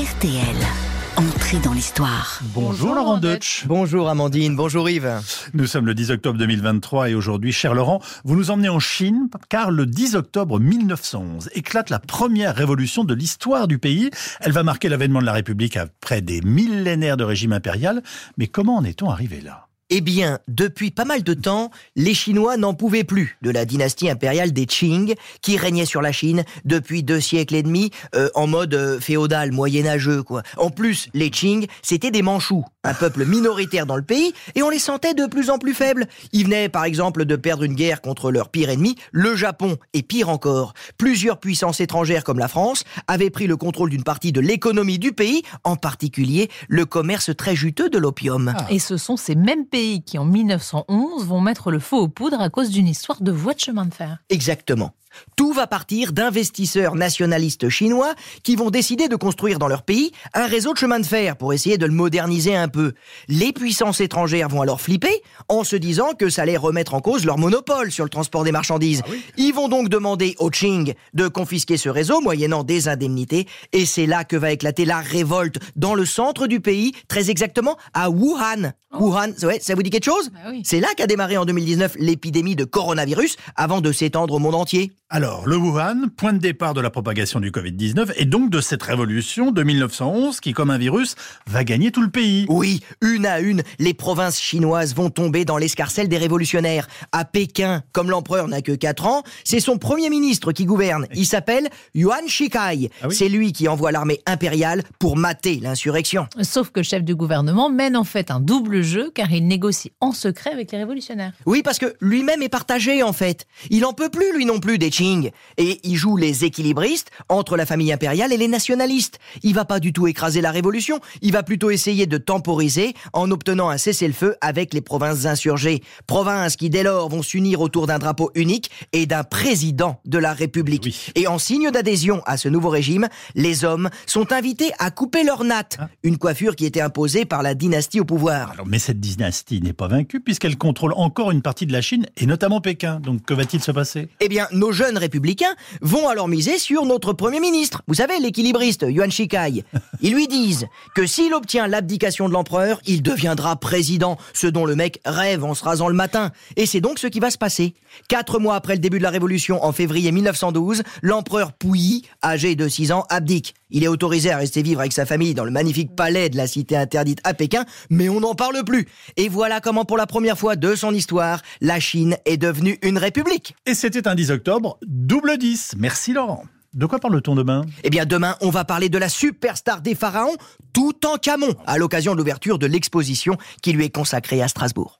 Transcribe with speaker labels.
Speaker 1: RTL. Entrée dans l'histoire.
Speaker 2: Bonjour, Laurent Deutsch.
Speaker 3: Bonjour Amandine, bonjour Yves.
Speaker 2: Nous sommes le 10 octobre 2023 et aujourd'hui, cher Laurent, vous nous emmenez en Chine car le 10 octobre 1911 éclate la première révolution de l'histoire du pays. Elle va marquer l'avènement de la République après des millénaires de régime impérial. Mais comment en est-on arrivé là?
Speaker 3: Eh bien, depuis pas mal de temps, les Chinois n'en pouvaient plus de la dynastie impériale des Qing, qui régnait sur la Chine depuis deux siècles et demi, euh, en mode euh, féodal, moyenâgeux, quoi. En plus, les Qing, c'était des Manchous, un peuple minoritaire dans le pays, et on les sentait de plus en plus faibles. Ils venaient, par exemple, de perdre une guerre contre leur pire ennemi, le Japon, et pire encore, plusieurs puissances étrangères comme la France avaient pris le contrôle d'une partie de l'économie du pays, en particulier le commerce très juteux de l'opium.
Speaker 4: Et ce sont ces mêmes pays qui, en 1911, vont mettre le feu aux poudres à cause d'une histoire de voie de chemin de fer.
Speaker 3: Exactement. Tout va partir d'investisseurs nationalistes chinois qui vont décider de construire dans leur pays un réseau de chemin de fer pour essayer de le moderniser un peu. Les puissances étrangères vont alors flipper en se disant que ça allait remettre en cause leur monopole sur le transport des marchandises. Ah Ils vont donc demander aux Qing de confisquer ce réseau moyennant des indemnités et c'est là que va éclater la révolte dans le centre du pays, très exactement à Wuhan. Oh. Wuhan, ça vous dit quelque chose? Bah C'est là qu'a démarré en 2019 l'épidémie de coronavirus avant de s'étendre au monde entier.
Speaker 2: Alors, le Wuhan, point de départ de la propagation du Covid-19 et donc de cette révolution de 1911 qui, comme un virus, va gagner tout le pays.
Speaker 3: Oui, une à une, les provinces chinoises vont tomber dans l'escarcelle des révolutionnaires. À Pékin, comme l'empereur n'a que 4 ans, c'est son premier ministre qui gouverne. Il s'appelle Yuan Shikai. Ah c'est lui qui envoie l'armée impériale pour mater l'insurrection.
Speaker 4: Sauf que le chef du gouvernement mène en fait un double jeu car il négocie en secret avec les révolutionnaires.
Speaker 3: Oui, parce que lui-même est partagé en fait. Il en peut plus lui non plus des et il joue les équilibristes entre la famille impériale et les nationalistes. Il va pas du tout écraser la révolution, il va plutôt essayer de temporiser en obtenant un cessez-le-feu avec les provinces insurgées. Provinces qui dès lors vont s'unir autour d'un drapeau unique et d'un président de la République. Et en signe d'adhésion à ce nouveau régime, les hommes sont invités à couper leur natte, ah. une coiffure qui était imposée par la dynastie au pouvoir.
Speaker 2: mais cette dynastie n'est pas vaincue puisqu'elle contrôle encore une partie de la Chine et notamment Pékin. Donc que va-t-il se passer?
Speaker 3: Eh bien, nos républicains vont alors miser sur notre Premier ministre. Vous savez, l'équilibriste Yuan Shikai. Ils lui disent que s'il obtient l'abdication de l'empereur, il deviendra président, ce dont le mec rêve en se rasant le matin. Et c'est donc ce qui va se passer. Quatre mois après le début de la Révolution, en février 1912, l'empereur Puyi, âgé de 6 ans, abdique. Il est autorisé à rester vivre avec sa famille dans le magnifique palais de la cité interdite à Pékin, mais on n'en parle plus. Et voilà comment pour la première fois de son histoire, la Chine est devenue une république.
Speaker 2: Et c'était un 10 octobre, double 10. Merci Laurent. De quoi parle-t-on demain?
Speaker 3: Eh bien demain, on va parler de la superstar des pharaons, tout en Camon, à l'occasion de l'ouverture de l'exposition qui lui est consacrée à Strasbourg.